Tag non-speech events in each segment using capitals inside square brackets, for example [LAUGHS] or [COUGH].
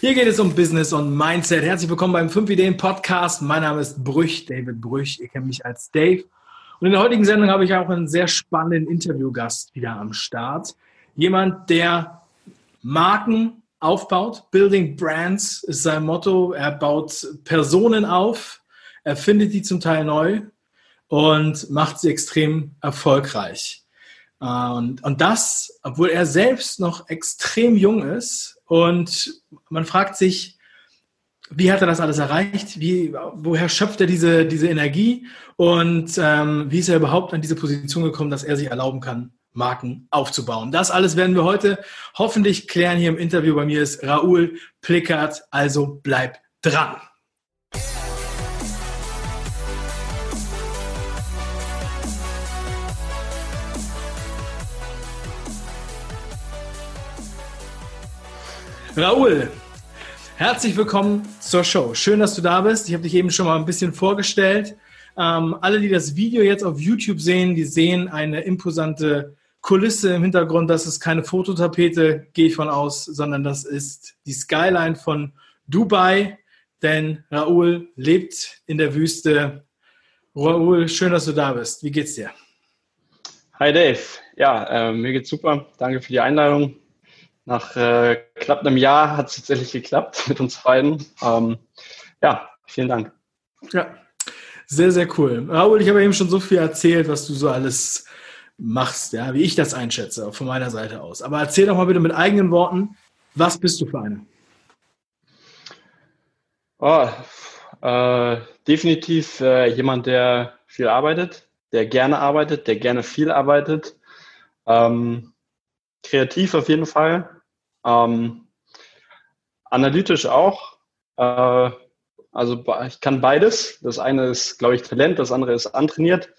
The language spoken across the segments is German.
Hier geht es um Business und Mindset. Herzlich willkommen beim 5 Ideen Podcast. Mein Name ist Brüch, David Brüch. Ihr kennt mich als Dave. Und in der heutigen Sendung habe ich auch einen sehr spannenden Interviewgast wieder am Start. Jemand, der Marken aufbaut. Building Brands ist sein Motto. Er baut Personen auf, er findet die zum Teil neu und macht sie extrem erfolgreich. Und, und das, obwohl er selbst noch extrem jung ist und man fragt sich, wie hat er das alles erreicht? Wie, woher schöpft er diese, diese Energie? Und ähm, wie ist er überhaupt an diese Position gekommen, dass er sich erlauben kann, Marken aufzubauen? Das alles werden wir heute hoffentlich klären. Hier im Interview bei mir ist Raoul Plickert. Also bleib dran. Raoul, herzlich willkommen zur Show. Schön, dass du da bist. Ich habe dich eben schon mal ein bisschen vorgestellt. Ähm, alle, die das Video jetzt auf YouTube sehen, die sehen eine imposante Kulisse im Hintergrund. Das ist keine Fototapete, gehe ich von aus, sondern das ist die Skyline von Dubai. Denn Raoul lebt in der Wüste. Raoul, schön, dass du da bist. Wie geht's dir? Hi Dave. Ja, äh, mir geht's super. Danke für die Einladung. Nach äh, knapp einem Jahr hat es tatsächlich geklappt [LAUGHS] mit uns beiden. Ähm, ja, vielen Dank. Ja, sehr, sehr cool. Raoul, ich habe eben schon so viel erzählt, was du so alles machst, ja, wie ich das einschätze, von meiner Seite aus. Aber erzähl doch mal bitte mit eigenen Worten, was bist du für eine? Oh, äh, definitiv äh, jemand, der viel arbeitet, der gerne arbeitet, der gerne viel arbeitet. Ähm, kreativ auf jeden Fall. Ähm, analytisch auch. Äh, also ich kann beides. Das eine ist, glaube ich, Talent, das andere ist antrainiert.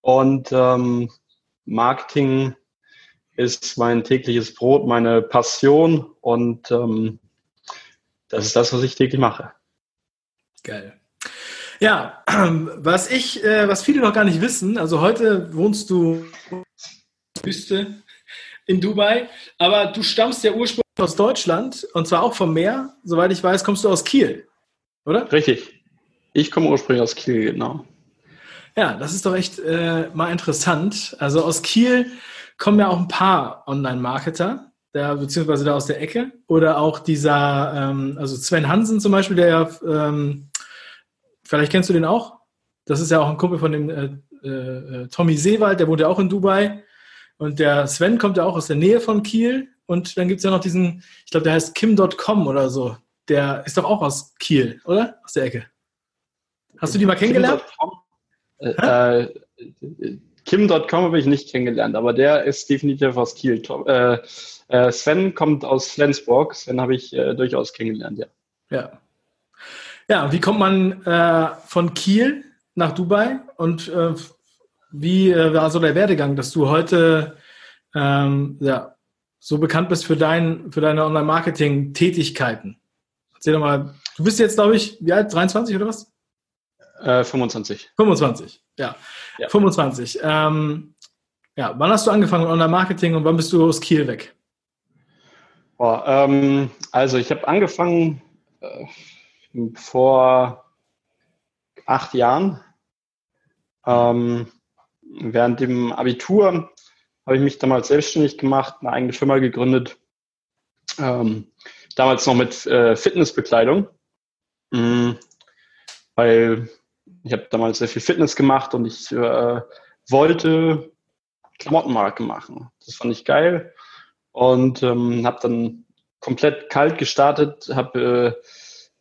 Und ähm, Marketing ist mein tägliches Brot, meine Passion und ähm, das ist das, was ich täglich mache. Geil. Ja, [CLEARS THROAT] was ich, äh, was viele noch gar nicht wissen, also heute wohnst du Wüste in Dubai, aber du stammst ja ursprünglich aus Deutschland und zwar auch vom Meer. Soweit ich weiß, kommst du aus Kiel, oder? Richtig. Ich komme ursprünglich aus Kiel, genau. Ja, das ist doch echt äh, mal interessant. Also aus Kiel kommen ja auch ein paar Online-Marketer, beziehungsweise da aus der Ecke. Oder auch dieser, ähm, also Sven Hansen zum Beispiel, der ja, ähm, vielleicht kennst du den auch. Das ist ja auch ein Kumpel von dem äh, äh, Tommy Seewald, der wohnt ja auch in Dubai. Und der Sven kommt ja auch aus der Nähe von Kiel. Und dann gibt es ja noch diesen, ich glaube, der heißt Kim.com oder so. Der ist doch auch aus Kiel, oder? Aus der Ecke. Hast du die mal kennengelernt? Äh, äh, Kim.com habe ich nicht kennengelernt, aber der ist definitiv aus Kiel. Äh, äh, Sven kommt aus Flensburg. Sven habe ich äh, durchaus kennengelernt, ja. Ja. Ja, wie kommt man äh, von Kiel nach Dubai und wie äh, war so der Werdegang, dass du heute ähm, ja, so bekannt bist für, dein, für deine Online-Marketing-Tätigkeiten? Erzähl doch mal, du bist jetzt, glaube ich, wie alt? 23 oder was? Äh, 25. 25, ja. ja. 25. Ähm, ja, wann hast du angefangen mit Online-Marketing und wann bist du aus Kiel weg? Boah, ähm, also ich habe angefangen äh, vor acht Jahren. Ähm, während dem Abitur habe ich mich damals selbstständig gemacht, eine eigene Firma gegründet. Ähm, damals noch mit äh, Fitnessbekleidung, mhm. weil ich habe damals sehr viel Fitness gemacht und ich äh, wollte Klamottenmarke machen. Das fand ich geil und ähm, habe dann komplett kalt gestartet, habe äh,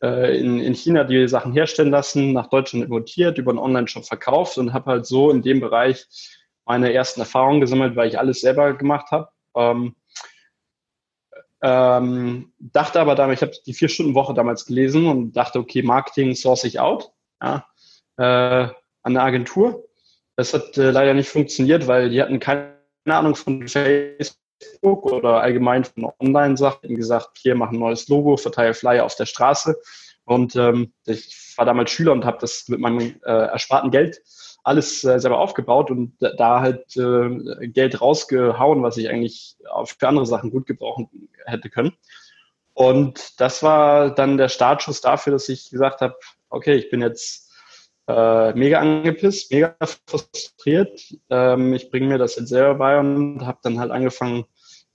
äh, in, in China die Sachen herstellen lassen, nach Deutschland importiert, über einen Online-Shop verkauft und habe halt so in dem Bereich meine ersten Erfahrungen gesammelt, weil ich alles selber gemacht habe. Ähm, ähm, dachte aber damals, ich habe die vier Stunden Woche damals gelesen und dachte, okay, Marketing source ich out ja, äh, an eine Agentur. Das hat äh, leider nicht funktioniert, weil die hatten keine Ahnung von Facebook Facebook oder allgemein von Online-Sachen gesagt, hier mach ein neues Logo, verteile Flyer auf der Straße. Und ähm, ich war damals Schüler und habe das mit meinem äh, ersparten Geld alles äh, selber aufgebaut und da halt äh, Geld rausgehauen, was ich eigentlich für andere Sachen gut gebrauchen hätte können. Und das war dann der Startschuss dafür, dass ich gesagt habe, okay, ich bin jetzt äh, mega angepisst, mega frustriert. Ähm, ich bringe mir das jetzt selber bei und habe dann halt angefangen,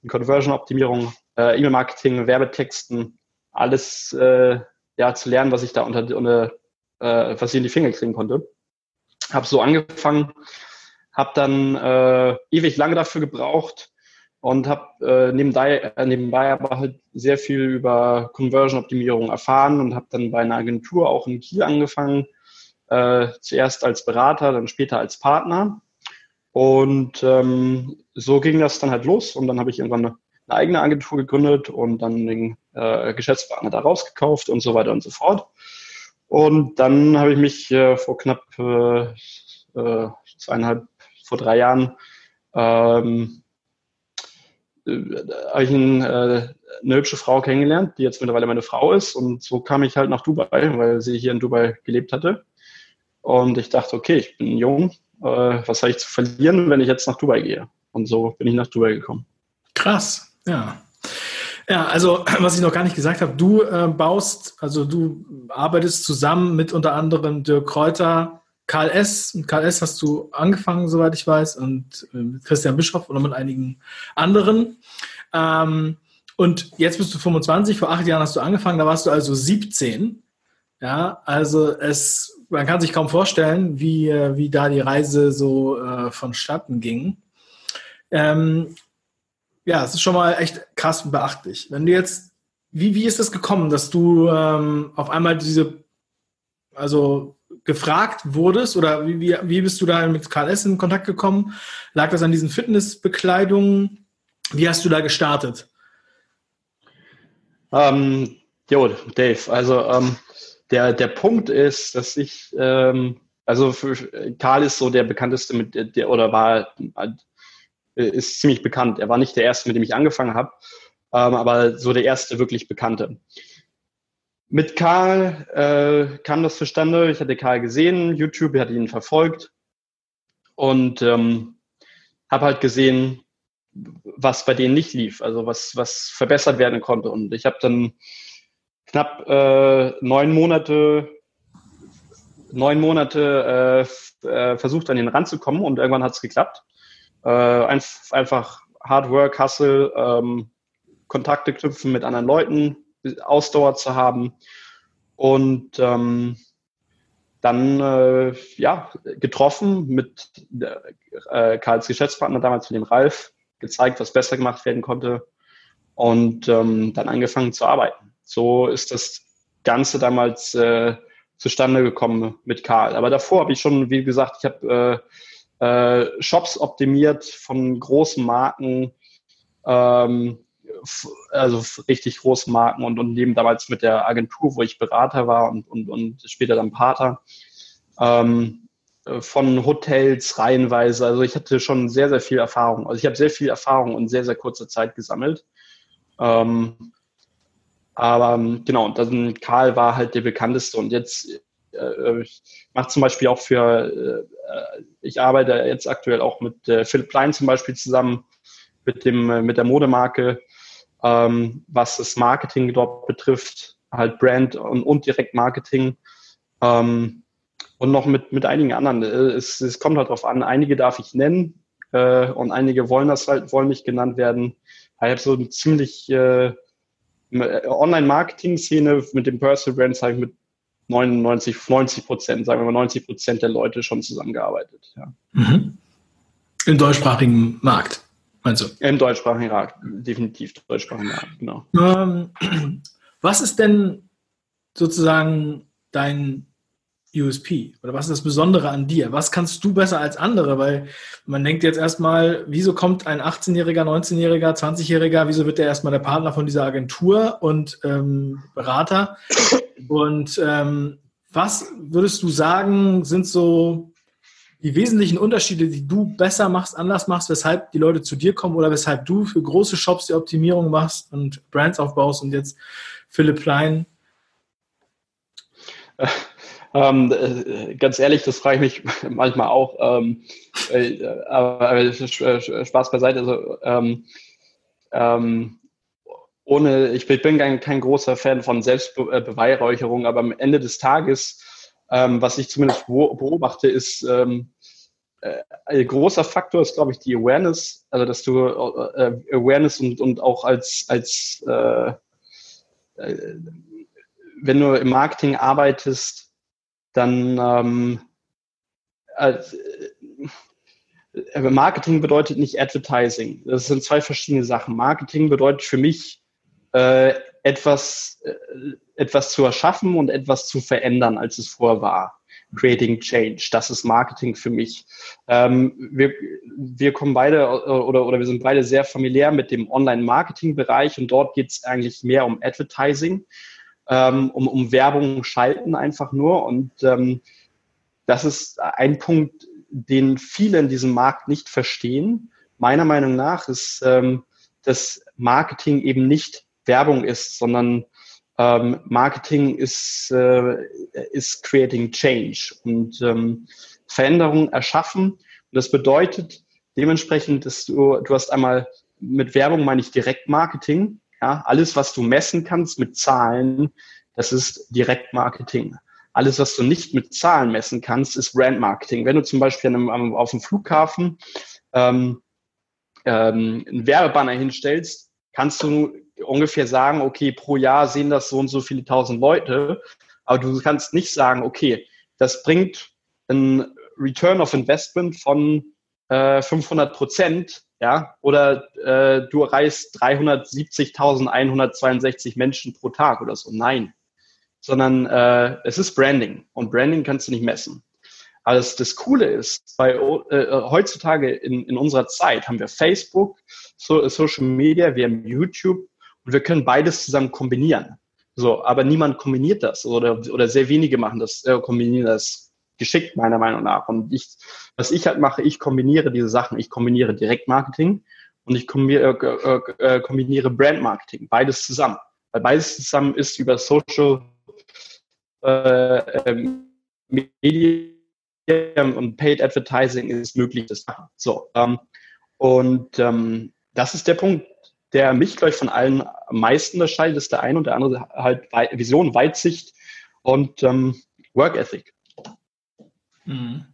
Conversion-Optimierung, äh, E-Mail-Marketing, Werbetexten, alles äh, ja, zu lernen, was ich da unter, unter äh, was ich in die Finger kriegen konnte. Habe so angefangen, habe dann äh, ewig lange dafür gebraucht und habe äh, nebenbei, äh, nebenbei aber halt sehr viel über Conversion-Optimierung erfahren und habe dann bei einer Agentur auch in Kiel angefangen, äh, zuerst als Berater, dann später als Partner. Und ähm, so ging das dann halt los und dann habe ich irgendwann eine, eine, eigene Agentur gegründet und dann den äh, Geschäftspartner da rausgekauft und so weiter und so fort. Und dann habe ich mich äh, vor knapp äh, äh zweieinhalb, vor drei Jahren ähm, äh, habe ich ein, äh, eine hübsche Frau kennengelernt, die jetzt mittlerweile meine Frau ist. Und so kam ich halt nach Dubai, weil sie hier in Dubai gelebt hatte. Und ich dachte, okay, ich bin jung, äh, was habe ich zu verlieren, wenn ich jetzt nach Dubai gehe? Und so bin ich nach Dubai gekommen. Krass, ja. Ja, also [CLEARS THROAT] was ich noch gar nicht gesagt habe, du äh, baust, also du arbeitest zusammen mit unter anderem Dirk Kräuter, Karl S. Mit Karl S. hast du angefangen, soweit ich weiß, und äh, mit Christian Bischoff oder mit einigen anderen. Ähm, und jetzt bist du 25, vor acht Jahren hast du angefangen, da warst du also 17. Ja, also es, man kann sich kaum vorstellen, wie, äh, wie da die Reise so äh, vonstatten ging. Ähm, ja, es ist schon mal echt krass und beachtlich. Wenn du jetzt, wie, wie ist das gekommen, dass du ähm, auf einmal diese, also gefragt wurdest oder wie, wie, wie bist du da mit KLS in Kontakt gekommen? Lag das an diesen Fitnessbekleidungen? Wie hast du da gestartet? Ähm, jo, Dave, also ähm, der, der Punkt ist, dass ich, ähm, also für, Karl ist so der bekannteste mit der, oder war, ist ziemlich bekannt. Er war nicht der erste, mit dem ich angefangen habe, ähm, aber so der erste wirklich Bekannte. Mit Karl äh, kam das zustande. Ich hatte Karl gesehen, YouTube, ich hatte ihn verfolgt und ähm, habe halt gesehen, was bei denen nicht lief, also was, was verbessert werden konnte. Und ich habe dann knapp äh, neun Monate, neun Monate äh, äh, versucht, an den ranzukommen und irgendwann hat es geklappt. Äh, ein, einfach Hard Work, Hustle, ähm, Kontakte knüpfen mit anderen Leuten, Ausdauer zu haben und ähm, dann äh, ja getroffen mit äh, Karls Geschäftspartner damals mit dem Ralf gezeigt, was besser gemacht werden konnte und ähm, dann angefangen zu arbeiten. So ist das Ganze damals äh, zustande gekommen mit Karl. Aber davor habe ich schon, wie gesagt, ich habe äh, äh, Shops optimiert von großen Marken, ähm, also richtig großen Marken und, und neben damals mit der Agentur, wo ich Berater war und, und, und später dann Pater. Ähm, von Hotels reihenweise. Also ich hatte schon sehr, sehr viel Erfahrung. Also ich habe sehr viel Erfahrung in sehr, sehr kurzer Zeit gesammelt. Ähm, aber genau, dann Karl war halt der bekannteste und jetzt äh, ich mache zum Beispiel auch für, äh, ich arbeite jetzt aktuell auch mit äh, Philipp Klein zum Beispiel zusammen, mit dem, äh, mit der Modemarke, ähm, was das Marketing dort betrifft, halt Brand und, und Direktmarketing. Ähm, und noch mit, mit einigen anderen. Äh, es, es kommt halt darauf an, einige darf ich nennen äh, und einige wollen das halt, wollen nicht genannt werden. Ich habe so eine ziemlich äh, Online-Marketing-Szene mit dem Personal Brands habe ich mit 99, 90 Prozent, sagen wir mal 90 Prozent der Leute schon zusammengearbeitet. Ja. Mhm. Im deutschsprachigen Markt, meinst du? Im deutschsprachigen Markt, definitiv deutschsprachigen Markt, genau. Ähm, [CLEARS THROAT] was ist denn sozusagen dein USP? Oder was ist das Besondere an dir? Was kannst du besser als andere? Weil man denkt jetzt erstmal, wieso kommt ein 18-Jähriger, 19-Jähriger, 20-Jähriger, wieso wird der erstmal der Partner von dieser Agentur und ähm, Berater? Und ähm, was würdest du sagen, sind so die wesentlichen Unterschiede, die du besser machst, anders machst, weshalb die Leute zu dir kommen oder weshalb du für große Shops die Optimierung machst und Brands aufbaust und jetzt Philipp Klein? [LAUGHS] Ähm, äh, ganz ehrlich, das frage ich mich [LAUGHS] manchmal auch. Ähm, äh, aber äh, Spaß beiseite. Also, ähm, ähm, ohne, ich bin kein, kein großer Fan von Selbstbeweihräucherung, aber am Ende des Tages, ähm, was ich zumindest beobachte, ist, ähm, äh, ein großer Faktor ist, glaube ich, die Awareness, also dass du äh, Awareness und, und auch als, als wenn du im Marketing arbeitest, dann ähm, als, äh, Marketing bedeutet nicht Advertising. Das sind zwei verschiedene Sachen. Marketing bedeutet für mich äh, etwas, äh, etwas zu erschaffen und etwas zu verändern, als es vorher war. Creating Change, das ist Marketing für mich. Ähm, wir, wir kommen beide äh, oder, oder wir sind beide sehr familiär mit dem Online-Marketing-Bereich und dort geht es eigentlich mehr um Advertising, ähm, um, um Werbung schalten einfach nur. Und ähm, das ist ein Punkt, den viele in diesem Markt nicht verstehen. Meiner Meinung nach ist, ähm, dass Marketing eben nicht Werbung ist, sondern ähm, Marketing ist, äh, ist creating change und ähm, Veränderung erschaffen. Und das bedeutet dementsprechend, dass du, du hast einmal mit Werbung meine ich Direktmarketing. Ja, alles, was du messen kannst mit Zahlen, das ist Direktmarketing. Alles, was du nicht mit Zahlen messen kannst, ist Brandmarketing. Wenn du zum Beispiel einem, auf dem Flughafen ähm, ähm, einen Werbebanner hinstellst, kannst du ungefähr sagen, okay, pro Jahr sehen das so und so viele tausend Leute, aber du kannst nicht sagen, okay, das bringt ein Return of Investment von äh, 500 Prozent, ja, oder äh, du erreichst 370.162 Menschen pro Tag oder so. Nein, sondern äh, es ist Branding und Branding kannst du nicht messen. Aber das, das Coole ist, bei, äh, heutzutage in, in unserer Zeit haben wir Facebook, so, Social Media, wir haben YouTube und wir können beides zusammen kombinieren. So, aber niemand kombiniert das oder, oder sehr wenige machen das, äh, kombinieren das geschickt, meiner Meinung nach. Und ich, was ich halt mache, ich kombiniere diese Sachen. Ich kombiniere Direktmarketing und ich kombiniere, äh, äh, kombiniere Brandmarketing. Beides zusammen. Weil beides zusammen ist über Social äh, ähm, Media und Paid Advertising ist möglich, das machen. So. Ähm, und ähm, das ist der Punkt, der mich, glaube ich, von allen am meisten unterscheidet, ist der eine und der andere halt Vision, Weitsicht und ähm, Work Ethic. Mhm.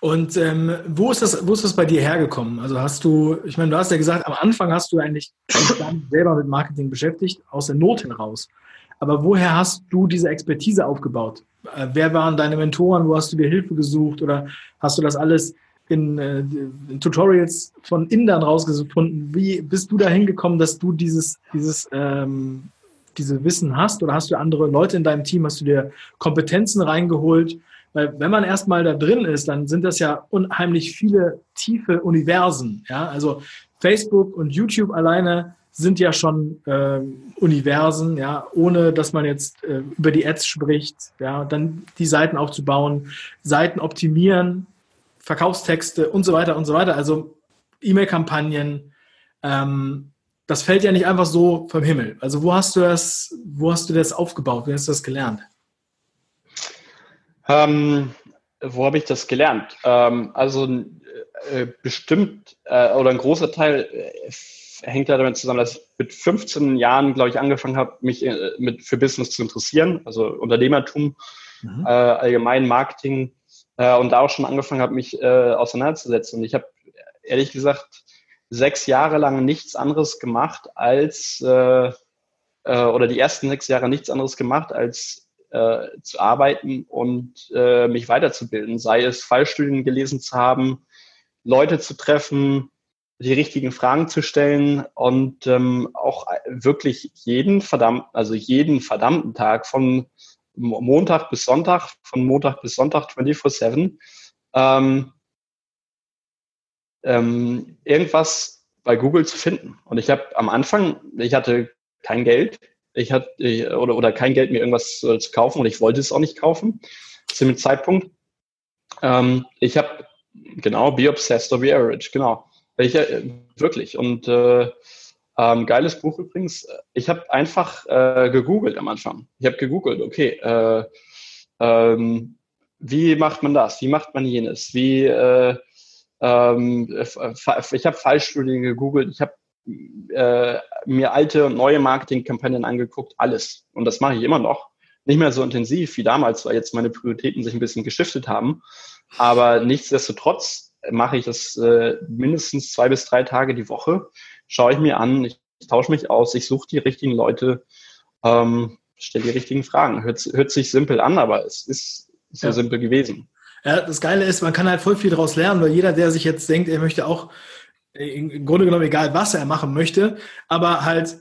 Und ähm, wo, ist das, wo ist das bei dir hergekommen? Also hast du, ich meine, du hast ja gesagt, am Anfang hast du eigentlich selber mit Marketing beschäftigt, aus der Not heraus. Aber woher hast du diese Expertise aufgebaut? Äh, wer waren deine Mentoren? Wo hast du dir Hilfe gesucht? Oder hast du das alles in, äh, in Tutorials von Indern rausgefunden. Wie bist du da hingekommen, dass du dieses, dieses, ähm, diese Wissen hast? Oder hast du andere Leute in deinem Team? Hast du dir Kompetenzen reingeholt? Weil wenn man erstmal da drin ist, dann sind das ja unheimlich viele tiefe Universen. Ja, also Facebook und YouTube alleine sind ja schon äh, Universen, ja, ohne dass man jetzt äh, über die Ads spricht, ja, dann die Seiten aufzubauen, Seiten optimieren, Verkaufstexte und so weiter und so weiter. Also E-Mail-Kampagnen. Ähm, das fällt ja nicht einfach so vom Himmel. Also wo hast du das, wo hast du das aufgebaut? Wie hast du das gelernt? Ähm, wo habe ich das gelernt? Ähm, also äh, bestimmt äh, oder ein großer Teil äh, hängt ja damit zusammen, dass ich mit 15 Jahren, glaube ich, angefangen habe, mich äh, mit, für Business zu interessieren, also Unternehmertum, mhm. Äh, allgemein Marketing äh, und da auch schon angefangen habe, mich äh, auseinanderzusetzen. Und ich habe ehrlich gesagt sechs Jahre lang nichts anderes gemacht als, äh, äh, oder die ersten sechs Jahre nichts anderes gemacht als äh, zu arbeiten und äh, mich weiterzubilden, sei es Fallstudien gelesen zu haben, Leute zu treffen, die richtigen Fragen zu stellen und ähm, auch wirklich jeden verdammt, also jeden verdammten Tag von Montag bis Sonntag, von Montag bis Sonntag 24-7, ähm, ähm, irgendwas bei Google zu finden. Und ich habe am Anfang, ich hatte kein Geld, ich hatte oder, oder kein Geld, mir irgendwas äh, zu kaufen und ich wollte es auch nicht kaufen zu dem Zeitpunkt. Ähm, ich habe, genau, be obsessed or be average, genau. Ich, äh, wirklich. Und äh, ähm, geiles Buch übrigens. Ich habe einfach äh, gegoogelt am Anfang. Ich habe gegoogelt, okay, äh, ähm, wie macht man das? Wie macht man jenes? Wie äh, ähm, ich habe Fallstudien gegoogelt. Ich habe äh, mir alte und neue Marketingkampagnen angeguckt, alles. Und das mache ich immer noch. Nicht mehr so intensiv wie damals, weil jetzt meine Prioritäten sich ein bisschen geschiftet haben. Aber nichtsdestotrotz mache ich das äh, mindestens zwei bis drei Tage die Woche. Schaue ich mir an, ich, ich tausche mich aus, ich suche die richtigen Leute, ähm, stelle die richtigen Fragen. Hört, hört sich simpel an, aber es ist so ja. simpel gewesen. Ja, das Geile ist, man kann halt voll viel daraus lernen, weil jeder, der sich jetzt denkt, er möchte auch im Grunde genommen egal, was er machen möchte, aber halt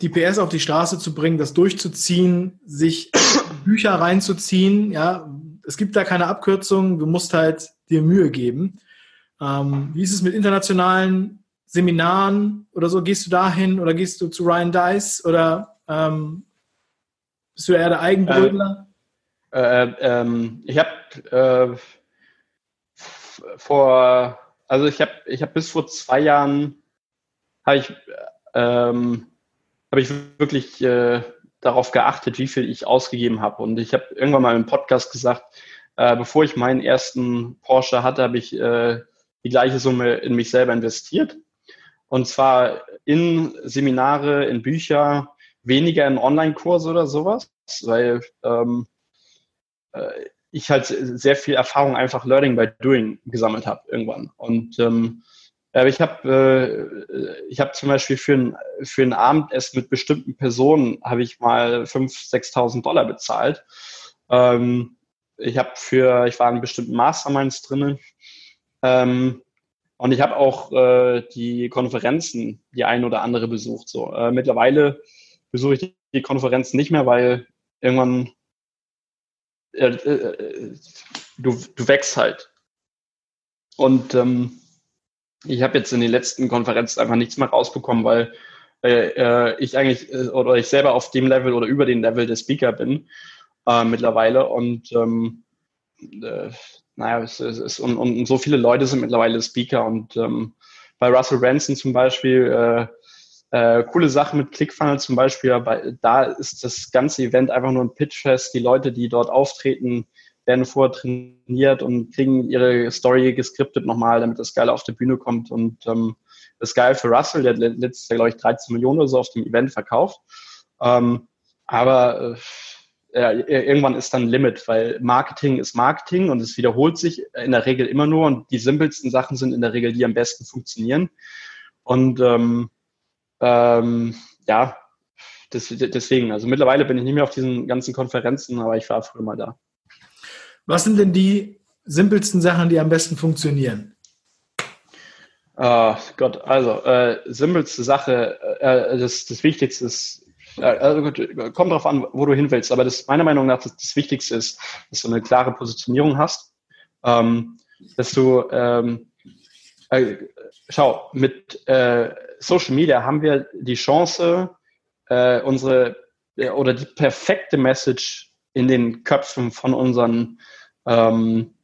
die PS auf die Straße zu bringen, das durchzuziehen, sich [COUGHS] Bücher reinzuziehen, ja, es gibt da keine Abkürzung, du musst halt dir Mühe geben. Ähm, wie ist es mit internationalen Seminaren oder so? Gehst du dahin oder gehst du zu Ryan Dice oder ähm, bist du eher der Eigenbrötler? Äh, äh, ähm, ich habe äh, vor also ich habe ich hab bis vor zwei Jahren habe ich, ähm, hab ich wirklich äh, darauf geachtet, wie viel ich ausgegeben habe. Und ich habe irgendwann mal im Podcast gesagt, äh, bevor ich meinen ersten Porsche hatte, habe ich äh, die gleiche Summe in mich selber investiert. Und zwar in Seminare, in Bücher, weniger in Online-Kurse oder sowas, weil ähm, äh, ich halt sehr viel Erfahrung einfach Learning by Doing gesammelt habe irgendwann. Und ähm, ich habe äh, ich habe zum Beispiel für ein, für ein Abendessen mit bestimmten Personen habe ich mal 5.000, 6.000 Dollar bezahlt. Ähm, ich habe für, ich war in bestimmten Masterminds drinnen. Ähm, und ich habe auch äh, die Konferenzen, die ein oder andere besucht. So äh, mittlerweile besuche ich die Konferenzen nicht mehr, weil irgendwann äh, äh, du, du wächst halt. Und ähm, ich habe jetzt in den letzten Konferenzen einfach nichts mehr rausbekommen, weil äh, äh ich eigentlich äh, oder ich selber auf dem Level oder über den Level des Speaker bin äh, mittlerweile. Und ähm, äh, naja, es, es ist, und, und so viele Leute sind mittlerweile Speaker und ähm, bei Russell Branson zum Beispiel äh, coole Sache mit ClickFunnels zum Beispiel, aber da ist das ganze Event einfach nur ein Pitchfest. Die Leute, die dort auftreten, werden vorher trainiert und kriegen ihre Story geskriptet nochmal, damit das geil auf die Bühne kommt. Und ähm, das ist geil für Russell, der hat letztes Jahr, glaube ich, 13 Millionen oder so auf dem Event verkauft. Ähm, aber äh, irgendwann ist dann Limit, weil Marketing ist Marketing und es wiederholt sich in der Regel immer nur und die simpelsten Sachen sind in der Regel die am besten funktionieren. Und ähm, ähm, ja, das, deswegen, also mittlerweile bin ich nicht mehr auf diesen ganzen Konferenzen, aber ich war früher mal da. Was sind denn die simpelsten Sachen, die am besten funktionieren? Oh Gott, also äh, simpelste Sache, äh, das, das Wichtigste ist, äh, also gut, kommt darauf an, wo du hin willst, aber das meiner Meinung nach das, das Wichtigste ist, dass du eine klare Positionierung hast, ähm, dass du ähm, äh, schau, mit äh, Social Media haben wir die Chance, äh, unsere äh, oder die perfekte Message in den Köpfen von unseren ähm,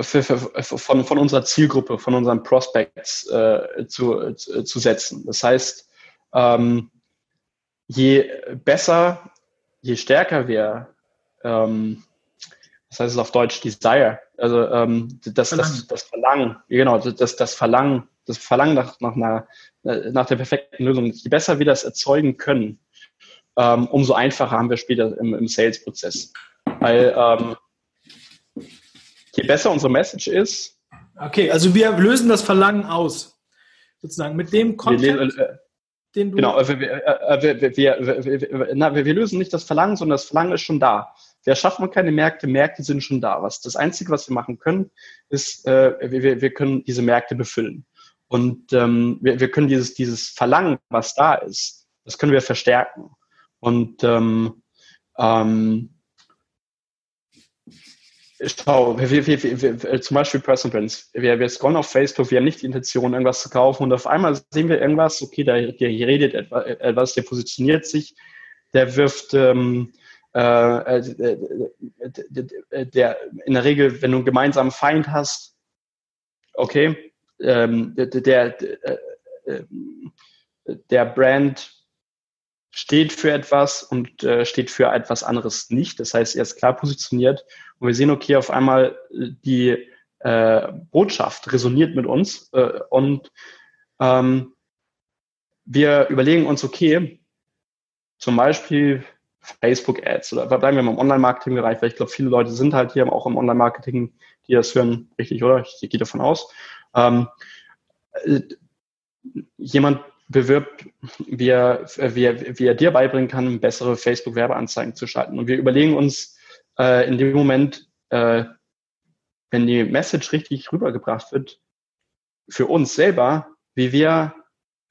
für, für, von, von unserer Zielgruppe, von unseren Prospects äh, zu, zu, zu setzen. Das heißt, ähm, je besser, je stärker wir, ähm, was heißt es auf Deutsch, Desire, also ähm, das, das, das Verlangen, genau, das, das Verlangen, das Verlangen nach, nach, einer, nach der perfekten Lösung. Je besser wir das erzeugen können, ähm, umso einfacher haben wir später im, im Sales-Prozess. Weil ähm, je besser unsere Message ist. Okay, also wir lösen das Verlangen aus. Sozusagen mit dem Content, wir, äh, den du. Genau, wir, wir, wir, na, wir lösen nicht das Verlangen, sondern das Verlangen ist schon da. Wir schaffen keine Märkte, Märkte sind schon da. Was das Einzige, was wir machen können, ist, äh, wir, wir können diese Märkte befüllen. Und ähm, wir, wir können dieses, dieses Verlangen, was da ist, das können wir verstärken. Und ähm, ähm, Schau, wir, wir, wir, wir, zum Beispiel Personal Brands. Wir, wir scrollen auf Facebook, wir haben nicht die Intention, irgendwas zu kaufen und auf einmal sehen wir irgendwas, okay, der, der redet etwas, der positioniert sich, der wirft ähm, äh, äh, der in der Regel, wenn du einen gemeinsamen Feind hast, okay, ähm, der, der, äh, der Brand steht für etwas und steht für etwas anderes nicht. Das heißt, er ist klar positioniert und wir sehen, okay, auf einmal die Botschaft resoniert mit uns und ähm, wir überlegen uns, okay, zum Beispiel Facebook-Ads oder bleiben wir mal im Online-Marketing-Bereich, weil ich glaube, viele Leute sind halt hier auch im Online-Marketing, die das hören, richtig, oder? Ich gehe davon aus. Ähm, äh, jemand bewirbt, wie er, wie, er, wie er dir beibringen kann, bessere Facebook-Werbeanzeigen zu schalten. Und wir überlegen uns äh, in dem Moment, äh, wenn die Message richtig rübergebracht wird, für uns selber, wie wir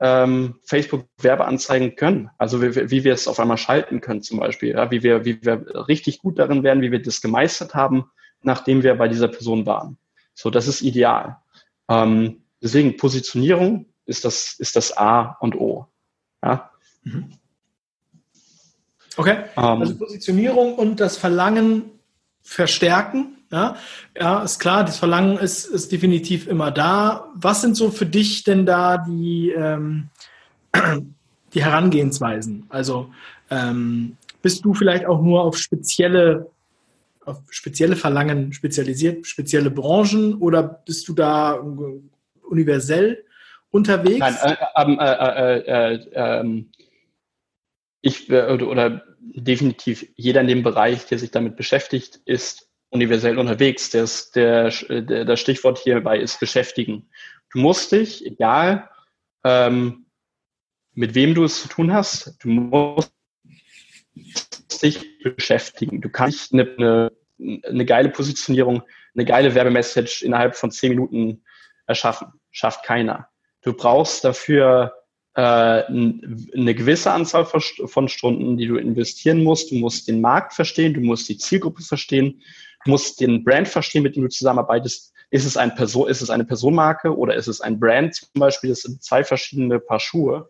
ähm, Facebook Werbeanzeigen können. Also wie, wie, wir es auf einmal schalten können zum Beispiel. Ja, wie, wir, wie wir richtig gut darin werden, wie wir das gemeistert haben, nachdem wir bei dieser Person waren. So, das ist ideal. Ähm, deswegen Positionierung ist das, ist das A und O. Ja? Mhm. Okay, ähm, also Positionierung und das Verlangen verstärken. Ja, ja ist klar, das Verlangen ist, ist definitiv immer da. Was sind so für dich denn da die, ähm, [CLEARS THROAT] die Herangehensweisen? Also ähm, bist du vielleicht auch nur auf spezielle, auf spezielle Verlangen spezialisiert, spezielle Branchen oder bist du da universell unterwegs? Nein, äh, ähm, äh, äh, äh, ähm, ich oder, oder definitiv jeder in dem Bereich, der sich damit beschäftigt, ist universell unterwegs. Das, der, der, das Stichwort hierbei ist beschäftigen. Du musst dich, egal ähm, mit wem du es zu tun hast, du musst dich beschäftigen. Du kannst eine, eine, eine geile Positionierung, eine geile Werbemessage innerhalb von zehn Minuten erschaffen. Schafft keiner. Du brauchst dafür äh, eine gewisse Anzahl von Stunden, die du investieren musst. Du musst den Markt verstehen, du musst die Zielgruppe verstehen, musst den Brand verstehen, mit dem du zusammenarbeitest. Ist es, ein Person, ist es eine Personenmarke oder ist es ein Brand zum Beispiel? Das sind zwei verschiedene Paar Schuhe.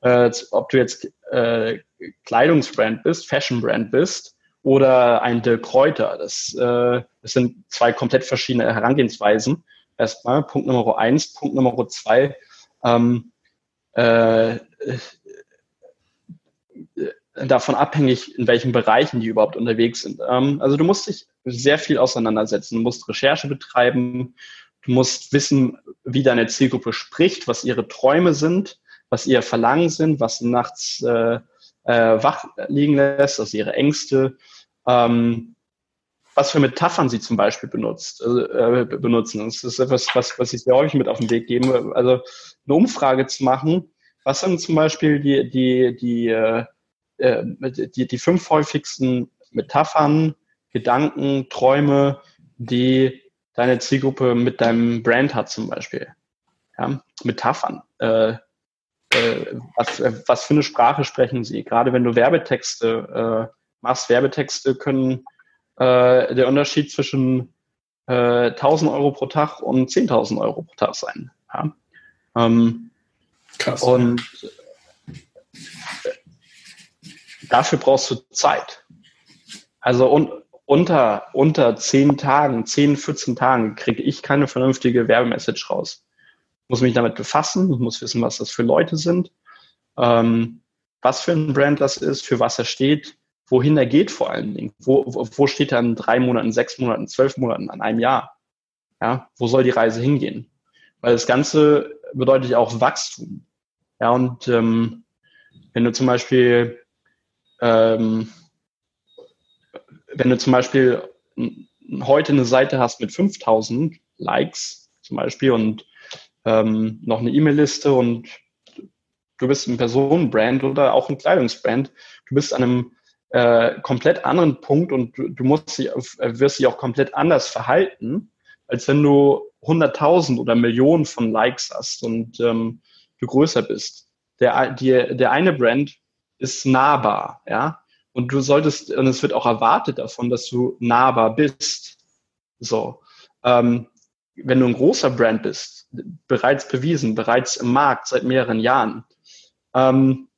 Äh, ob du jetzt äh, Kleidungsbrand bist, Fashionbrand bist oder ein De Kräuter. Das, äh, das sind zwei komplett verschiedene Herangehensweisen. Erstmal Punkt Nummer eins. Punkt Nummer zwei. Ähm, äh, davon abhängig, in welchen Bereichen die überhaupt unterwegs sind. Ähm, also du musst dich sehr viel auseinandersetzen, du musst Recherche betreiben, du musst wissen, wie deine Zielgruppe spricht, was ihre Träume sind, was ihr Verlangen sind, was nachts äh, äh, wach liegen lässt, also ihre Ängste, ähm, was für Metaphern sie zum Beispiel benutzt, äh, benutzen. Das ist etwas, was, was ich sehr häufig mit auf den Weg gebe. Also eine Umfrage zu machen, was sind zum Beispiel die, die, die, äh, äh, die, die fünf häufigsten Metaphern, Gedanken, Träume, die deine Zielgruppe mit deinem Brand hat zum Beispiel. Ja, Metaphern. Äh, äh, was, was für eine Sprache sprechen sie? Gerade wenn du Werbetexte äh, machst, Werbetexte können äh, der Unterschied zwischen äh, 1000 Euro pro Tag und 10.000 Euro pro Tag sein. Ja? Ähm, Krass. Und äh, dafür brauchst du Zeit. Also un unter, unter 10 Tagen, 10, 14 Tagen kriege ich keine vernünftige Werbemessage raus. Ich muss mich damit befassen, ich muss wissen, was das für Leute sind, ähm, was für ein Brand das ist, für was er steht, wohin er geht vor allen Dingen. Wo, wo steht er in drei Monaten, sechs Monaten, zwölf Monaten, an einem Jahr? Ja, wo soll die Reise hingehen? Weil das Ganze bedeutet ja auch Wachstum. Ja, und ähm, wenn du zum Beispiel, ähm, wenn du zum Beispiel heute eine Seite hast mit 5000 Likes zum Beispiel und ähm, noch eine E-Mail-Liste und du bist ein Personenbrand oder auch ein Kleidungsbrand, du bist an einem äh, komplett anderen Punkt und du, du musst dich, äh, wirst dich auch komplett anders verhalten, als wenn du 100.000 oder Millionen von Likes hast und ähm, du größer bist. Der, die, der eine Brand ist nahbar, ja, und du solltest, und es wird auch erwartet davon, dass du nahbar bist. So. Ähm, wenn du ein großer Brand bist, bereits bewiesen, bereits im Markt seit mehreren Jahren, ähm,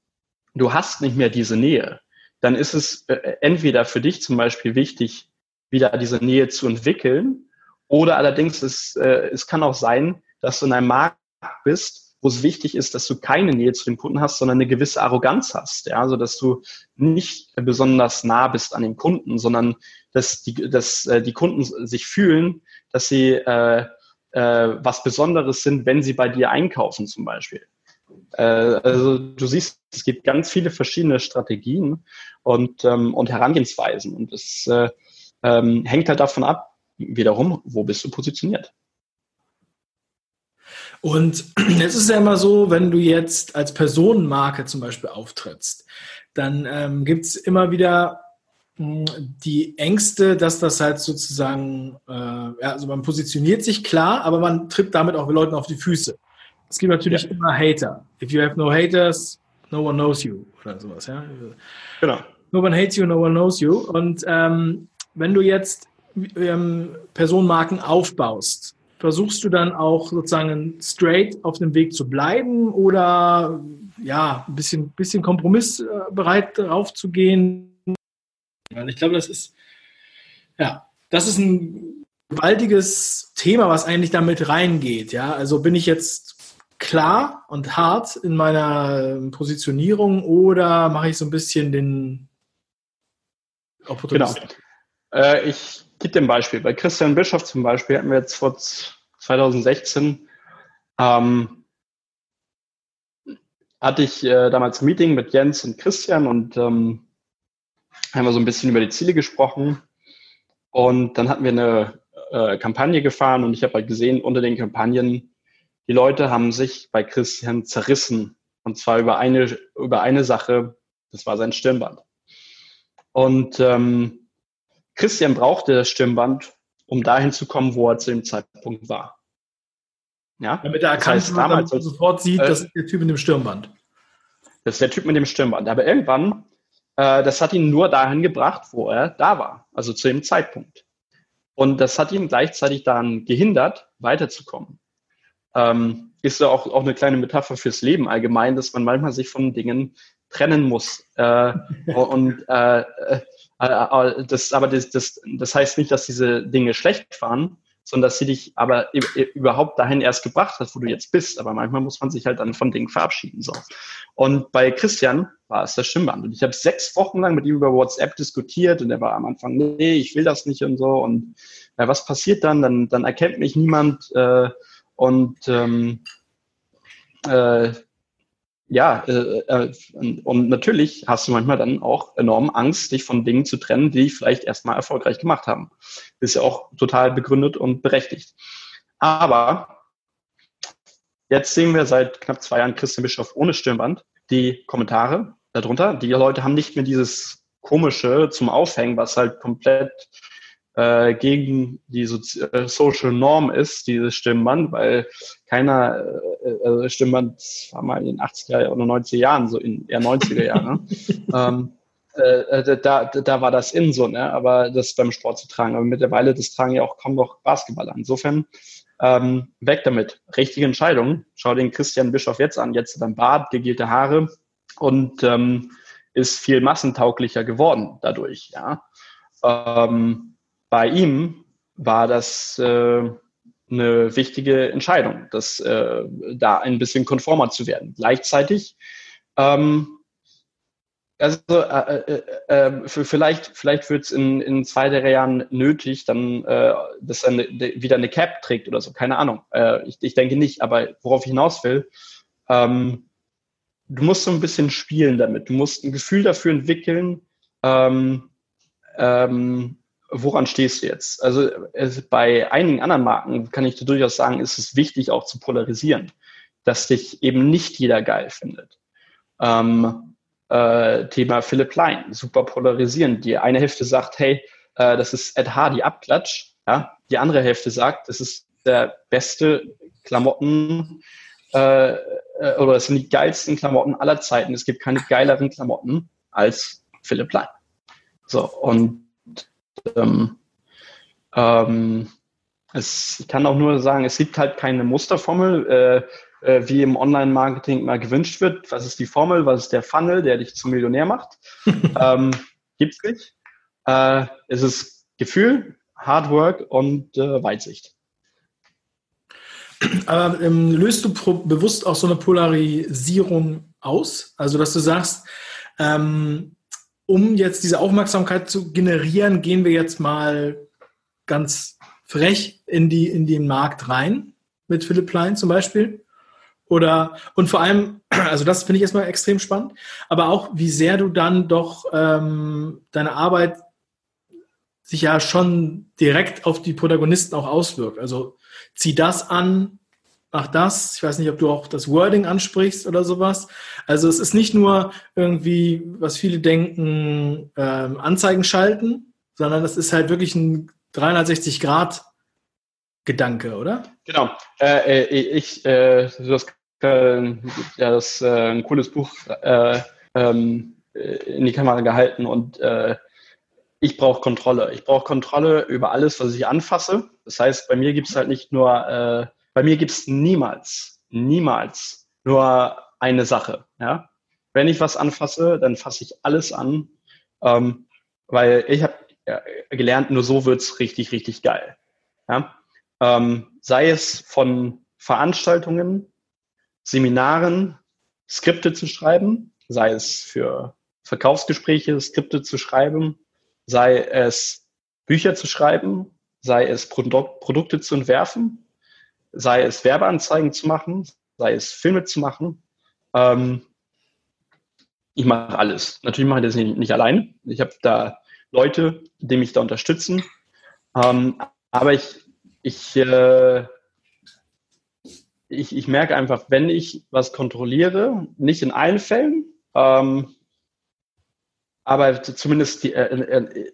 du hast nicht mehr diese Nähe dann ist es äh, entweder für dich zum Beispiel wichtig, wieder diese Nähe zu entwickeln, oder allerdings ist, äh, es kann auch sein, dass du in einem Markt bist, wo es wichtig ist, dass du keine Nähe zu dem Kunden hast, sondern eine gewisse Arroganz hast, ja, also dass du nicht besonders nah bist an dem Kunden, sondern dass die, dass äh, die Kunden sich fühlen, dass sie äh, äh, was Besonderes sind, wenn sie bei dir einkaufen zum Beispiel. Äh, also du siehst, es gibt ganz viele verschiedene Strategien und, ähm, und Herangehensweisen. Und es äh, ähm, hängt halt davon ab, wiederum, wo bist du positioniert. Und [CLEARS THROAT] jetzt ist es ja immer so, wenn du jetzt als Personenmarke zum Beispiel auftrittst, dann ähm, gibt es immer wieder mh, hm, die Ängste, dass das halt sozusagen, äh, ja, also man positioniert sich klar, aber man tritt damit auch Leuten auf die Füße. Es gibt natürlich ja. immer Hater. If you have no haters, no one knows you oder sowas, ja. Genau. No one hates you, no one knows you. Und ähm, wenn du jetzt ähm, Personenmarken aufbaust, versuchst du dann auch sozusagen straight auf dem Weg zu bleiben oder ja, ein bisschen, bisschen kompromissbereit darauf zu gehen? Ich glaube, das ist, ja, das ist ein gewaltiges Thema, was eigentlich damit reingeht. Ja, also bin ich jetzt klar und hart in meiner Positionierung oder mache ich so ein bisschen den Opportunisten? Genau. Äh, ich gebe dir ein Beispiel. Bei Christian Bischof zum Beispiel hatten wir jetzt vor 2016 ähm, hatte ich äh, damals ein Meeting mit Jens und Christian und ähm, haben wir so ein bisschen über die Ziele gesprochen. Und dann hatten wir eine äh, Kampagne gefahren und ich habe halt gesehen, unter den Kampagnen, die Leute haben sich bei Christian zerrissen. Und zwar über eine, über eine Sache, das war sein Stirnband. Und ähm, Christian brauchte das Stirnband, um dahin zu kommen, wo er zu dem Zeitpunkt war. Ja? Damit er erkannt das heißt, damals sofort sieht, äh, das ist der Typ mit dem Stirnband. Das ist der Typ mit dem Stirnband. Aber irgendwann, äh, das hat ihn nur dahin gebracht, wo er da war, also zu dem Zeitpunkt. Und das hat ihn gleichzeitig daran gehindert, weiterzukommen. Ähm, ist ja auch, auch eine kleine Metapher fürs Leben allgemein, dass man manchmal sich von Dingen trennen muss. Äh, [LAUGHS] und äh, äh, das, aber das, das, das heißt nicht, dass diese Dinge schlecht waren, sondern dass sie dich aber überhaupt dahin erst gebracht hat, wo du jetzt bist. Aber manchmal muss man sich halt dann von Dingen verabschieden. So. Und bei Christian war es das Stimmband. Und ich habe sechs Wochen lang mit ihm über WhatsApp diskutiert und er war am Anfang, nee, ich will das nicht und so. Und ja, was passiert dann? Dann, dann erkennt mich niemand äh, und ähm, äh, ja, äh, äh, und natürlich hast du manchmal dann auch enorm Angst, dich von Dingen zu trennen, die dich vielleicht erstmal erfolgreich gemacht haben. Ist ja auch total begründet und berechtigt. Aber jetzt sehen wir seit knapp zwei Jahren Christian Bischof ohne Stirnband. Die Kommentare darunter, die Leute haben nicht mehr dieses komische zum Aufhängen, was halt komplett äh, gegen die so äh, Social Norm ist, dieses Stimmband, weil keiner, äh, also Stimmband war mal in den 80er oder 90er Jahren, so in eher 90er Jahren. ne? [LAUGHS] ähm, äh, äh da, da war das in so, ne? aber das beim Sport zu tragen. Aber mittlerweile, das tragen ja auch kaum noch Basketballer. Insofern ähm, weg damit. Richtige Entscheidung. Schau den Christian Bischof jetzt an. Jetzt dann Bart, gegelte Haare und ähm, ist viel massentauglicher geworden dadurch. Ja. Ähm, bei ihm war das äh, eine wichtige Entscheidung, das, äh, da ein bisschen konformer zu werden. Gleichzeitig, ähm, also äh, äh, äh für, vielleicht, vielleicht wird es in, in zwei, drei Jahren nötig, dann, äh, dass er ne, wieder eine Cap trägt oder so, keine Ahnung. Äh, ich, ich denke nicht, aber worauf ich hinaus will, ähm, du musst so ein bisschen spielen damit. Du musst ein Gefühl dafür entwickeln, ähm, ähm, woran stehst du jetzt? Also bei einigen anderen Marken kann ich dir durchaus sagen, ist es wichtig auch zu polarisieren, dass dich eben nicht jeder geil findet. Ähm, äh, Thema Philipp Line, super polarisieren. Die eine Hälfte sagt, hey, äh, das ist Ed Hardy Abklatsch. Ja? Die andere Hälfte sagt, das ist der beste Klamotten äh, äh oder es sind die geilsten Klamotten aller Zeiten. Es gibt keine geileren Klamotten als Philipp Line. So, und ähm, ähm, es, ich kann auch nur sagen, es gibt halt keine Musterformel, äh, äh, wie im Online-Marketing mal gewünscht wird. Was ist die Formel? Was ist der Funnel, der dich zum Millionär macht? [LAUGHS] ähm, gibt's nicht. Äh, es ist Gefühl, Hard Work und äh, Weitsicht. Aber ähm, löst du bewusst auch so eine Polarisierung aus? Also, dass du sagst, ähm, um jetzt diese Aufmerksamkeit zu generieren, gehen wir jetzt mal ganz frech in, die, in den Markt rein, mit Philipp Plein zum Beispiel. Oder, und vor allem, [CLEARS THROAT] also das finde ich erstmal extrem spannend, aber auch, wie sehr du dann doch ähm, deine Arbeit sich ja schon direkt auf die Protagonisten auch auswirkt. Also zieh das an, mach das. Ich weiß nicht, ob du auch das Wording ansprichst oder sowas. Also es ist nicht nur irgendwie, was viele denken, ähm, Anzeigen schalten, sondern es ist halt wirklich ein 360 Grad Gedanke, oder? Genau. Äh, äh ich, äh, du hast äh, ja, das äh, ein cooles Buch äh, ähm, in die Kamera gehalten und äh, ich brauche Kontrolle. Ich brauche Kontrolle über alles, was ich anfasse. Das heißt, bei mir gibt es halt nicht nur, bei mir gibt es niemals, niemals nur eine Sache. Ja? Wenn ich was anfasse, dann fasse ich alles an, ähm, weil ich habe ja, gelernt, nur so wird's richtig, richtig geil. Ja? Ähm, sei es von Veranstaltungen, Seminaren, Skripte zu schreiben, sei es für Verkaufsgespräche, Skripte zu schreiben, sei es Bücher zu schreiben, sei es Produk Produkte zu entwerfen, sei es Werbeanzeigen zu machen, sei es Filme zu machen. Ähm, ich mache alles. Natürlich mache ich das nicht, nicht alleine. Ich habe da Leute, die mich da unterstützen. Ähm, aber ich, ich, äh, ich, ich merke einfach, wenn ich was kontrolliere, nicht in allen Fällen, ähm, aber zumindest die, äh, äh,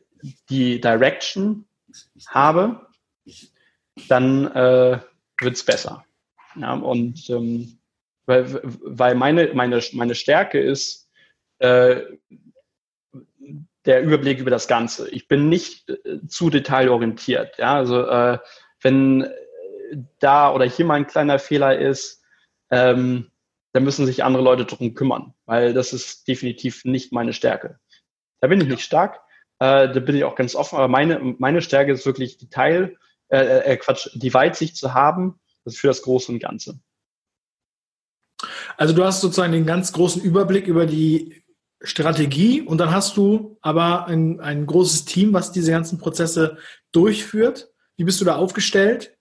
die Direction habe, dann äh, wird es besser. Ja, und ähm, weil, weil meine, meine, meine Stärke ist äh, der Überblick über das Ganze. Ich bin nicht äh, zu detailorientiert. Ja, also äh, wenn da oder hier mal ein kleiner Fehler ist, ähm, dann müssen sich andere Leute darum kümmern, weil das ist definitiv nicht meine Stärke. Da bin ich nicht stark, äh, da bin ich auch ganz offen, aber meine, meine Stärke ist wirklich die Teil, äh, äh, Quatsch, die Weitsicht zu haben, für das Große und Ganze. Also du hast sozusagen den ganz großen Überblick über die Strategie und dann hast du aber ein, ein großes Team, was diese ganzen Prozesse durchführt. Wie bist du da aufgestellt?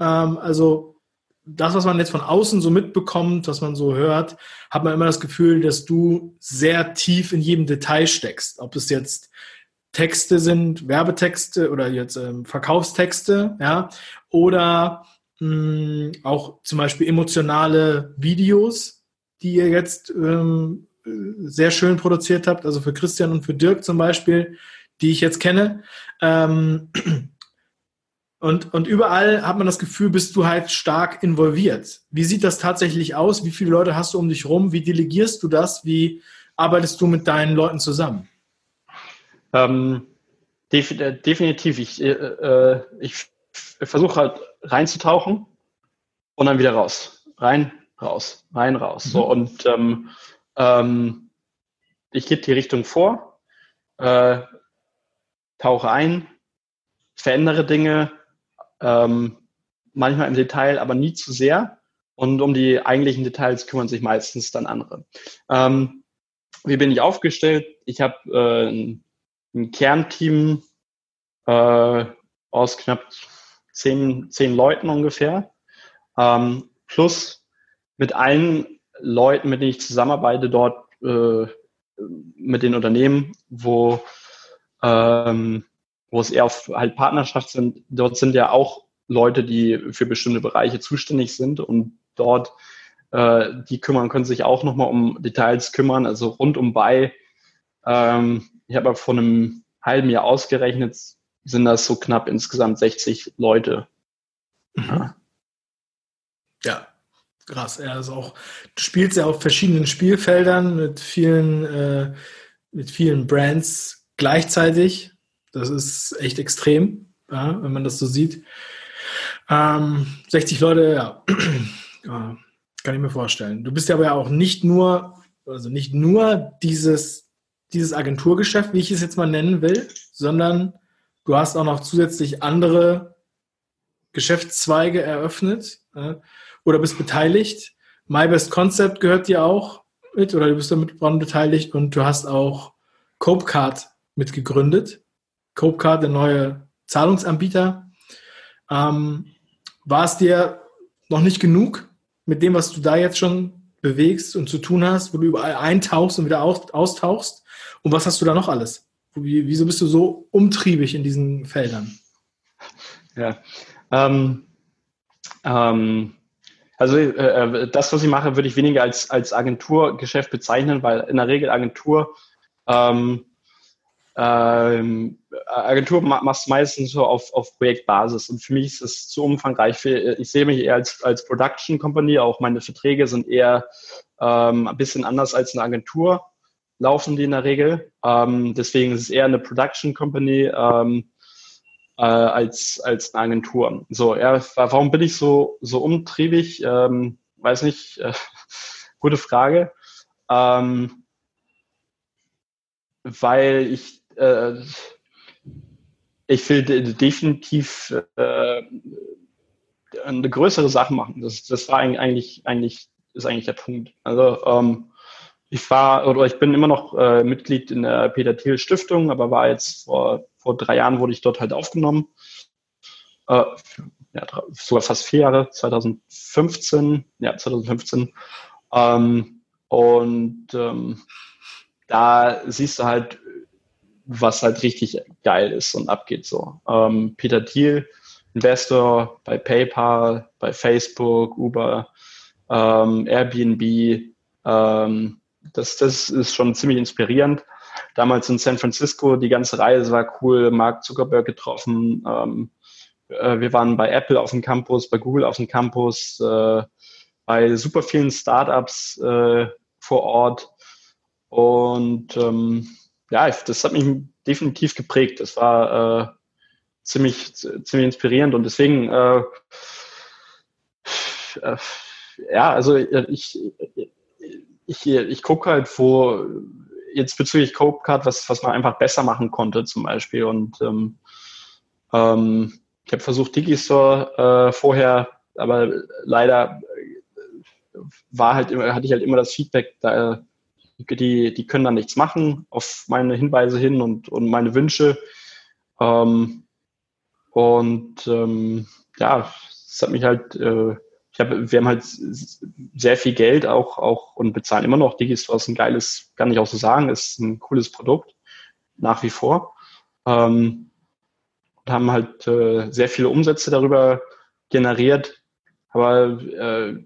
Ähm, also das, was man jetzt von außen so mitbekommt, was man so hört, hat man immer das Gefühl, dass du sehr tief in jedem Detail steckst. Ob es jetzt Texte sind, Werbetexte oder jetzt ähm, Verkaufstexte, ja, oder mh, hm, auch zum Beispiel emotionale Videos, die ihr jetzt ähm, sehr schön produziert habt, also für Christian und für Dirk zum Beispiel, die ich jetzt kenne. Ähm, [CLEARS THROAT] und, und überall hat man das Gefühl, bist du halt stark involviert. Wie sieht das tatsächlich aus? Wie viele Leute hast du um dich rum? Wie delegierst du das? Wie arbeitest du mit deinen Leuten zusammen? Ähm, def definitiv. Ich, äh, äh ich versuche halt reinzutauchen und dann wieder raus. Rein, raus, rein, raus. Mhm. So, und ähm, ähm, ich gebe die Richtung vor, äh, tauche ein, verändere Dinge, ähm, manchmal im Detail, aber nie zu sehr. Und um die eigentlichen Details kümmern sich meistens dann andere. Ähm, wie bin ich aufgestellt? Ich habe äh, ein, ein, Kernteam äh, aus knapp zehn, zehn Leuten ungefähr, ähm, plus mit allen Leuten, mit denen ich zusammenarbeite, dort äh, mit den Unternehmen, wo ähm, wo es eher auf halt Partnerschaft sind, dort sind ja auch Leute, die für bestimmte Bereiche zuständig sind und dort äh, die kümmern, können sich auch nochmal um Details kümmern, also rund um bei. Ähm, ich habe vor einem halben Jahr ausgerechnet, sind das so knapp insgesamt 60 Leute. Mhm. Ja. ja. Krass, er ist auch, du spielst ja auf verschiedenen Spielfeldern mit vielen, äh, mit vielen Brands gleichzeitig. Das ist echt extrem, ja, wenn man das so sieht. Ähm, 60 Leute, ja. [CLEARS THROAT] ja, kann ich mir vorstellen. Du bist ja aber auch nicht nur, also nicht nur dieses, dieses Agenturgeschäft, wie ich es jetzt mal nennen will, sondern du hast auch noch zusätzlich andere Geschäftszweige eröffnet ja, oder bist beteiligt. My Best Concept gehört dir auch mit oder du bist damit dran beteiligt und du hast auch Copecard mitgegründet. Copecard, der neue Zahlungsanbieter. Ähm, war es dir noch nicht genug, mit dem, was du da jetzt schon bewegst und zu tun hast, wo du überall eintauchst und wieder austauchst? Und was hast du da noch alles? wieso bist du so umtriebig in diesen Feldern? Ja, ähm, ähm, also äh, äh, das, was ich mache, würde ich weniger als, als Agenturgeschäft bezeichnen, weil in der Regel Agentur ähm, ähm, Agentur machst meistens so auf, auf Projektbasis und für mich ist es zu umfangreich. Ich sehe mich eher als, als Production Company, auch meine Verträge sind eher ähm, ein bisschen anders als eine Agentur, laufen die in der Regel. Ähm, deswegen ist es eher eine Production Company ähm, äh, als, als eine Agentur. So, ja, warum bin ich so, so umtriebig? Ähm, weiß nicht, äh, [LAUGHS] gute Frage. Ähm, weil ich äh, ich will definitiv äh, eine größere Sache machen. Das, das war eigentlich, eigentlich, ist eigentlich der Punkt. Also ähm, ich war oder ich bin immer noch äh, Mitglied in der Peter Thiel Stiftung, aber war jetzt vor, vor drei Jahren wurde ich dort halt aufgenommen. Äh, ja, sogar fast vier Jahre, 2015, ja, 2015. Ähm, und ähm, da siehst du halt was halt richtig geil ist und abgeht so. Ähm, Peter Thiel, Investor bei PayPal, bei Facebook, Uber, ähm, Airbnb. Ähm, das, das ist schon ziemlich inspirierend. Damals in San Francisco, die ganze Reise war cool, Mark Zuckerberg getroffen. Ähm, äh, wir waren bei Apple auf dem Campus, bei Google auf dem Campus, äh, bei super vielen Startups äh, vor Ort. Und ähm, ja, das hat mich definitiv geprägt. Das war äh, ziemlich, ziemlich inspirierend und deswegen, äh, äh, ja, also ich, ich, ich gucke halt, wo jetzt bezüglich Copecard, was, was man einfach besser machen konnte zum Beispiel und ähm, ähm, ich habe versucht, Digistore äh, vorher, aber leider war halt immer, hatte ich halt immer das Feedback, da die, die können da nichts machen auf meine Hinweise hin und, und meine Wünsche. Ähm, und ähm, ja, es hat mich halt, äh, ich hab, wir haben halt sehr viel Geld auch, auch und bezahlen immer noch. Digistore ist ein geiles, kann ich auch so sagen, ist ein cooles Produkt, nach wie vor. Ähm, und haben halt äh, sehr viele Umsätze darüber generiert. Aber äh,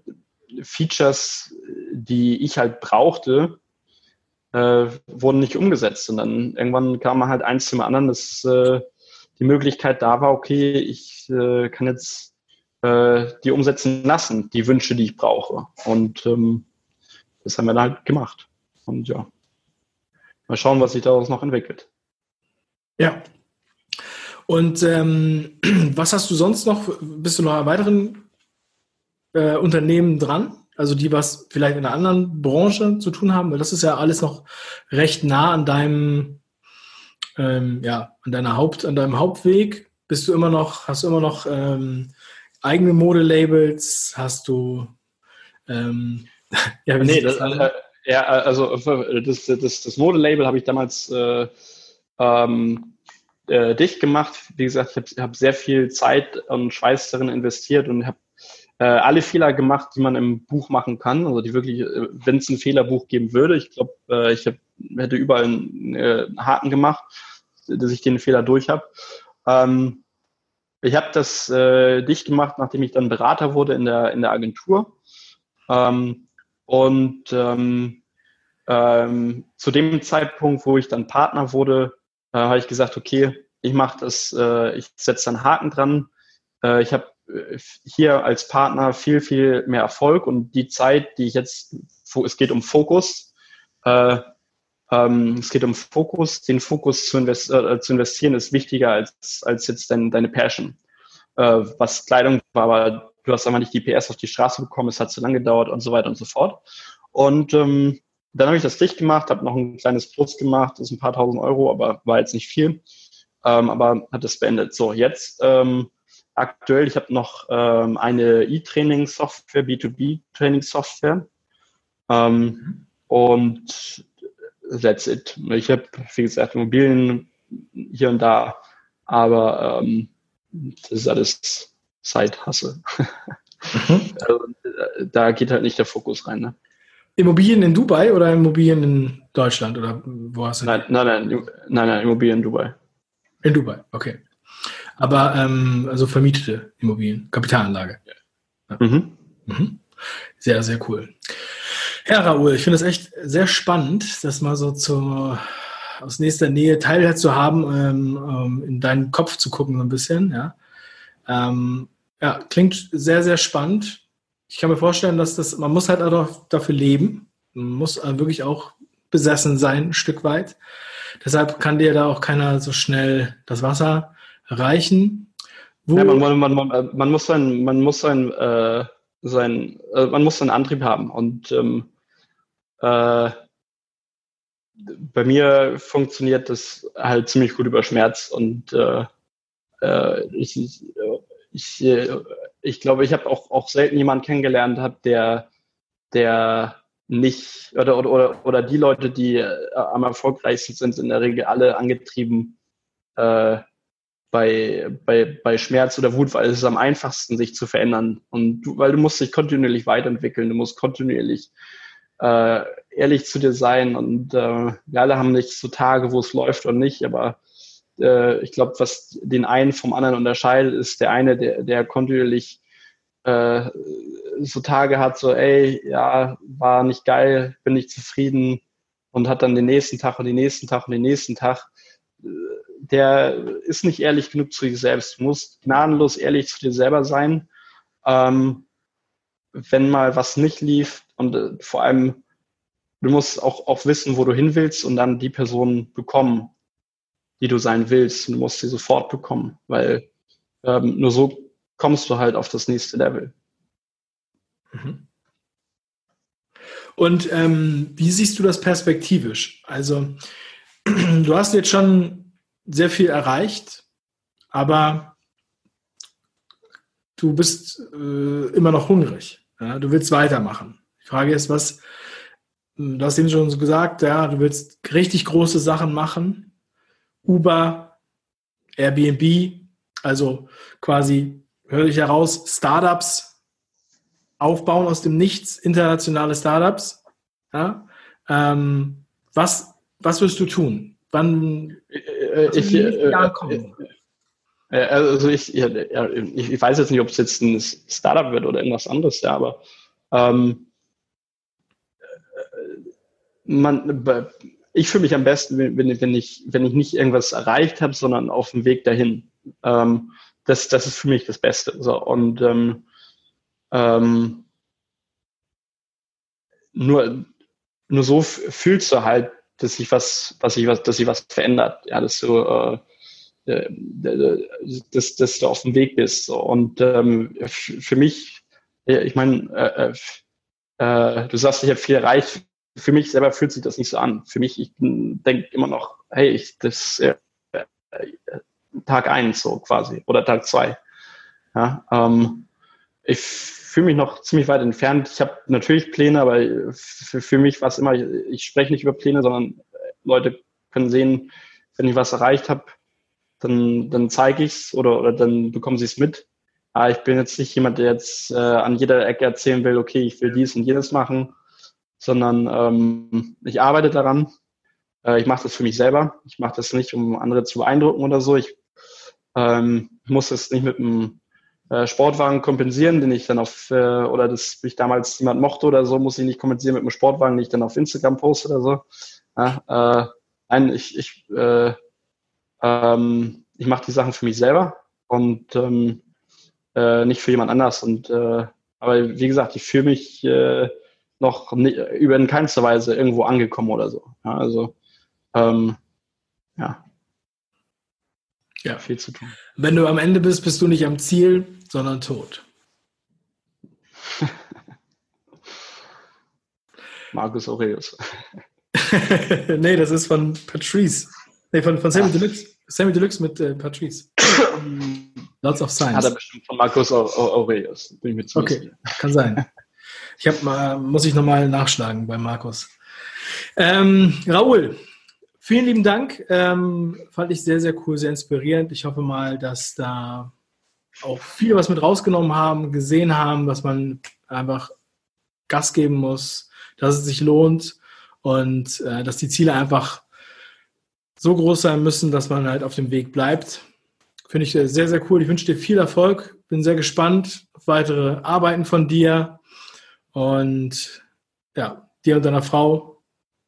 Features, die ich halt brauchte, äh, wurden nicht umgesetzt. Und dann irgendwann kam halt eins zum anderen, dass äh, die Möglichkeit da war, okay, ich äh, kann jetzt äh, die umsetzen lassen, die Wünsche, die ich brauche. Und ähm, das haben wir dann halt gemacht. Und ja, mal schauen, was sich daraus noch entwickelt. Ja. Und ähm, [CLEARS THROAT] was hast du sonst noch? Bist du noch an weiteren äh, Unternehmen dran? Also die, was vielleicht in einer anderen Branche zu tun haben, weil das ist ja alles noch recht nah an deinem, ähm, ja, an deiner Haupt, an deinem Hauptweg. Bist du immer noch, hast du immer noch ähm, eigene Modelabels? Hast du ähm, [LAUGHS] ja, nee, das, äh, ja, also das, das, das Modelabel habe ich damals äh, ähm, äh, dicht gemacht. Wie gesagt, ich habe hab sehr viel Zeit und Schweiß darin investiert und habe äh, alle Fehler gemacht, die man im Buch machen kann. Also die wirklich, äh, wenn es ein Fehlerbuch geben würde, ich glaube, äh, ich hab, hätte überall einen, äh, Haken gemacht, dass ich den Fehler durch habe. Ähm, ich habe das äh, dicht gemacht, nachdem ich dann Berater wurde in der, in der Agentur. Ähm, und ähm, ähm, zu dem Zeitpunkt, wo ich dann Partner wurde, äh, habe ich gesagt, okay, ich mache das, äh, ich setze einen Haken dran. Äh, ich habe hier als Partner viel, viel mehr Erfolg und die Zeit, die ich jetzt, es geht um Fokus, äh, ähm, es geht um Fokus, den Fokus zu, invest, äh, zu investieren ist wichtiger als, als jetzt dein, deine Passion. Äh, was Kleidung war, aber du hast einfach nicht die PS auf die Straße bekommen, es hat zu lange gedauert und so weiter und so fort. Und ähm, dann habe ich das dicht gemacht, habe noch ein kleines Plus gemacht, das ist ein paar tausend Euro, aber war jetzt nicht viel. Ähm, aber hat es beendet. So, jetzt ähm, aktuell. Ich habe noch ähm, eine E-Training-Software, B2B-Training-Software. Ähm, und that's it. Ich habe, wie gesagt, Immobilien hier und da, aber ähm, das ist alles Zeithasse. Mhm. [LAUGHS] Also, da geht halt nicht der Fokus rein. Ne? Immobilien in Dubai oder Immobilien in Deutschland oder wo hast du? Nein, nein, nein, nein, nein Immobilien in Dubai. In Dubai, okay. Aber ähm, also vermietete Immobilien, Kapitalanlage. Ja. Mhm. Mhm. Sehr, sehr cool. Ja, Raoul, ich finde es echt sehr spannend, das mal so zu, aus nächster Nähe teilhaben haben, ähm, ähm, in deinen Kopf zu gucken, so ein bisschen. Ja. Ähm, ja, klingt sehr, sehr spannend. Ich kann mir vorstellen, dass das, man muss halt auch dafür leben. Man muss wirklich auch besessen sein, ein Stück weit. Deshalb kann dir da auch keiner so schnell das Wasser reichen. Ja, man, man, man, man, muss sein, man muss sein, äh, sein äh, man muss seinen Antrieb haben. Und ähm, äh, bei mir funktioniert das halt ziemlich gut über Schmerz und äh, äh, ich, ich, ich glaube, ich habe auch, auch selten jemanden kennengelernt, hab, der, der nicht oder, oder, oder die Leute, die am erfolgreichsten sind, sind in der Regel alle angetrieben äh, bei, bei, bei Schmerz oder Wut, weil es ist am einfachsten, sich zu verändern. Und du, weil du musst dich kontinuierlich weiterentwickeln, du musst kontinuierlich äh, ehrlich zu dir sein. Und äh, wir alle haben nicht so Tage, wo es läuft oder nicht, aber äh, ich glaube, was den einen vom anderen unterscheidet, ist der eine, der, der kontinuierlich äh, so Tage hat, so, ey, ja, war nicht geil, bin nicht zufrieden und hat dann den nächsten Tag und den nächsten Tag und den nächsten Tag der ist nicht ehrlich genug zu sich selbst. Du musst gnadenlos ehrlich zu dir selber sein. Ähm, wenn mal was nicht lief und äh, vor allem, du musst auch, auch wissen, wo du hin willst und dann die Person bekommen, die du sein willst. Du musst sie sofort bekommen, weil ähm, nur so kommst du halt auf das nächste Level. Mhm. Und ähm, wie siehst du das perspektivisch? Also, [CLEARS THROAT] du hast jetzt schon sehr viel erreicht, aber du bist äh, immer noch hungrig. Ja? Du willst weitermachen. Die Frage ist, was, du hast eben schon gesagt, ja, du willst richtig große Sachen machen. Uber, Airbnb, also quasi, höre ich heraus, Startups aufbauen aus dem Nichts, internationale Startups. Ja? Ähm, was, was wirst du tun? Wann äh, ich, äh, äh, äh, also ich, ja, ich, weiß jetzt nicht, ob es jetzt ein Startup wird oder irgendwas anderes, ja, aber ähm, man, ich fühle mich am besten, wenn, wenn, ich, wenn ich nicht irgendwas erreicht habe, sondern auf dem Weg dahin. Ähm, das, das ist für mich das Beste. So, und ähm, ähm, nur, nur so fühlst du halt dass sich was, was sich was, dass sich was verändert. Ja, dass du, äh, äh dass, dass du auf dem Weg bist. So. Und ähm, für mich, ich meine, äh, äh, du sagst, ich habe viel erreicht. Für mich selber fühlt sich das nicht so an. Für mich, ich denke immer noch, hey, ich, das äh, Tag eins so quasi oder Tag zwei. Ja, ähm, ich fühle mich noch ziemlich weit entfernt. Ich habe natürlich Pläne, aber für, für mich war es immer, ich spreche nicht über Pläne, sondern Leute können sehen, wenn ich was erreicht habe, dann, dann zeige ich es oder, oder dann bekommen sie es mit. Aber ich bin jetzt nicht jemand, der jetzt äh, an jeder Ecke erzählen will, okay, ich will dies und jenes machen, sondern ähm, ich arbeite daran. Äh, ich mache das für mich selber. Ich mache das nicht, um andere zu beeindrucken oder so. Ich ähm, muss es nicht mit einem äh, Sportwagen kompensieren, den ich dann auf, äh, oder das ich damals jemand mochte oder so, muss ich nicht kompensieren mit einem Sportwagen, den ich dann auf Instagram poste oder so. Ja, äh, nein, ich, ich, äh, ähm, ich mache die Sachen für mich selber und ähm, äh, nicht für jemand anders. Und äh, aber wie gesagt, ich fühle mich äh, noch nicht, über in keinster Weise irgendwo angekommen oder so. Ja, also ähm, ja. Ja, viel zu tun. Wenn du am Ende bist, bist du nicht am Ziel, sondern tot. [LAUGHS] Markus Aurelius. [LAUGHS] nee, das ist von Patrice. Nee, von, von Sammy Ach. Deluxe. Sammy Deluxe mit äh, Patrice. [COUGHS] Lots of Science. Hat er bestimmt von Markus Aurelius. Bin ich mir Okay, kann sein. [LAUGHS] Ich hab mal, muss ich nochmal nachschlagen bei Markus. Ähm, Raoul, vielen lieben Dank. Ähm, fand ich sehr, sehr cool, sehr inspirierend. Ich hoffe mal, dass da auch viel was mit rausgenommen haben, gesehen haben, was man einfach Gas geben muss, dass es sich lohnt und äh, dass die Ziele einfach so groß sein müssen, dass man halt auf dem Weg bleibt. Finde ich sehr, sehr cool. Ich wünsche dir viel Erfolg. Bin sehr gespannt auf weitere Arbeiten von dir. Und ja, dir und deiner Frau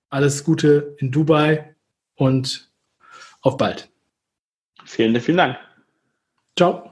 alles Gute in Dubai und auf bald. Vielen, vielen Dank. Ciao.